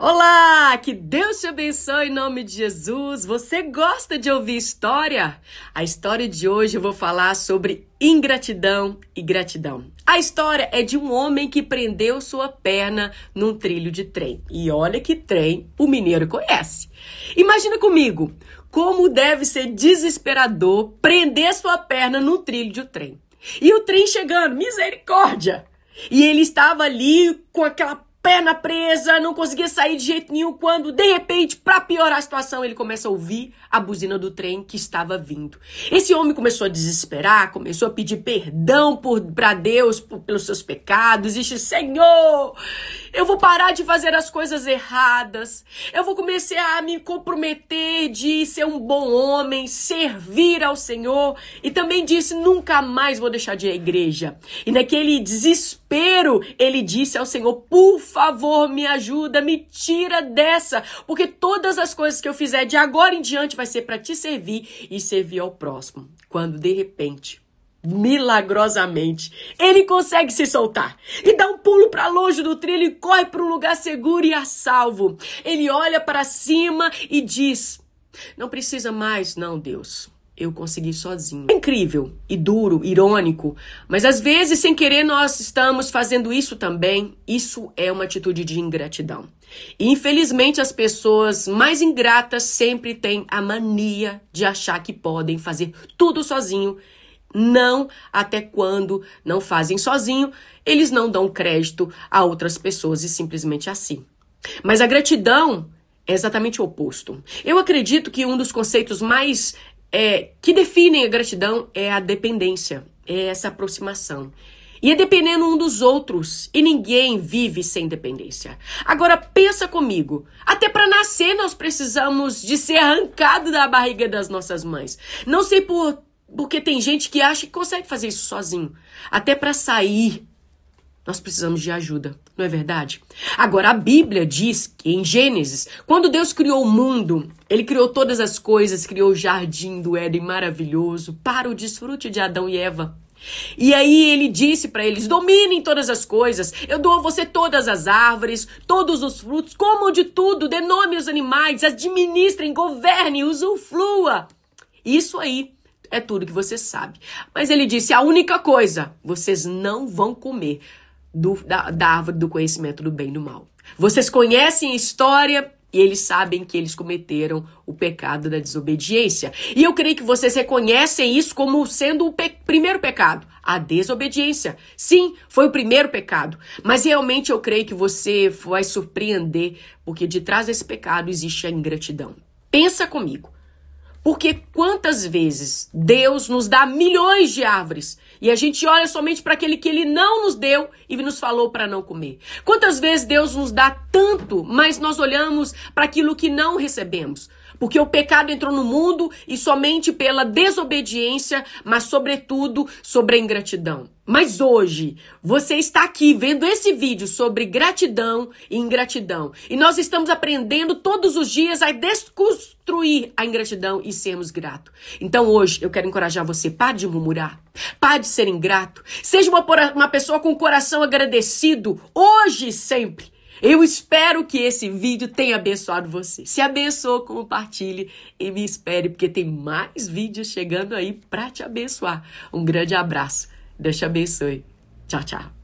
Olá, que Deus te abençoe em nome de Jesus. Você gosta de ouvir história? A história de hoje eu vou falar sobre ingratidão e gratidão. A história é de um homem que prendeu sua perna num trilho de trem. E olha que trem o mineiro conhece. Imagina comigo como deve ser desesperador prender sua perna num trilho de trem. E o trem chegando, misericórdia! E ele estava ali com aquela perna presa, não conseguia sair de jeito nenhum, quando, de repente, para piorar a situação, ele começa a ouvir a buzina do trem que estava vindo. Esse homem começou a desesperar, começou a pedir perdão para Deus por, pelos seus pecados, e disse, Senhor, eu vou parar de fazer as coisas erradas, eu vou começar a me comprometer de ser um bom homem, servir ao Senhor, e também disse, nunca mais vou deixar de ir à igreja. E naquele desespero, ele disse ao Senhor, por favor, me ajuda, me tira dessa, porque todas as coisas que eu fizer de agora em diante vai ser para te servir e servir ao próximo. Quando de repente, milagrosamente, ele consegue se soltar e dá um pulo para longe do trilho e corre para um lugar seguro e a salvo. Ele olha para cima e diz: Não precisa mais, não, Deus eu consegui sozinho. É incrível e duro, irônico, mas às vezes, sem querer, nós estamos fazendo isso também. Isso é uma atitude de ingratidão. E infelizmente, as pessoas mais ingratas sempre têm a mania de achar que podem fazer tudo sozinho. Não até quando não fazem sozinho, eles não dão crédito a outras pessoas e simplesmente assim. Mas a gratidão é exatamente o oposto. Eu acredito que um dos conceitos mais é, que definem a gratidão é a dependência, é essa aproximação. E é dependendo um dos outros. E ninguém vive sem dependência. Agora pensa comigo. Até para nascer nós precisamos de ser arrancado da barriga das nossas mães. Não sei por porque tem gente que acha que consegue fazer isso sozinho. Até para sair nós precisamos de ajuda, não é verdade? Agora, a Bíblia diz que em Gênesis, quando Deus criou o mundo, ele criou todas as coisas, criou o jardim do Éden maravilhoso para o desfrute de Adão e Eva. E aí ele disse para eles: dominem todas as coisas, eu dou a você todas as árvores, todos os frutos, comam de tudo, dê nome aos animais, administrem, governe, usufrua. Isso aí é tudo que você sabe. Mas ele disse: a única coisa, vocês não vão comer do, da, da árvore do conhecimento do bem e do mal. Vocês conhecem a história e eles sabem que eles cometeram o pecado da desobediência. E eu creio que vocês reconhecem isso como sendo o pe primeiro pecado, a desobediência. Sim, foi o primeiro pecado. Mas realmente eu creio que você vai surpreender, porque de trás desse pecado existe a ingratidão. Pensa comigo. Porque quantas vezes Deus nos dá milhões de árvores e a gente olha somente para aquele que ele não nos deu e nos falou para não comer? Quantas vezes Deus nos dá tanto, mas nós olhamos para aquilo que não recebemos? Porque o pecado entrou no mundo e somente pela desobediência, mas sobretudo sobre a ingratidão. Mas hoje, você está aqui vendo esse vídeo sobre gratidão e ingratidão. E nós estamos aprendendo todos os dias a desconstruir a ingratidão e sermos gratos. Então hoje, eu quero encorajar você, pare de murmurar, pare de ser ingrato. Seja uma, uma pessoa com o coração agradecido, hoje e sempre. Eu espero que esse vídeo tenha abençoado você. Se abençoou, compartilhe e me espere, porque tem mais vídeos chegando aí para te abençoar. Um grande abraço. Deus te abençoe. Tchau, tchau.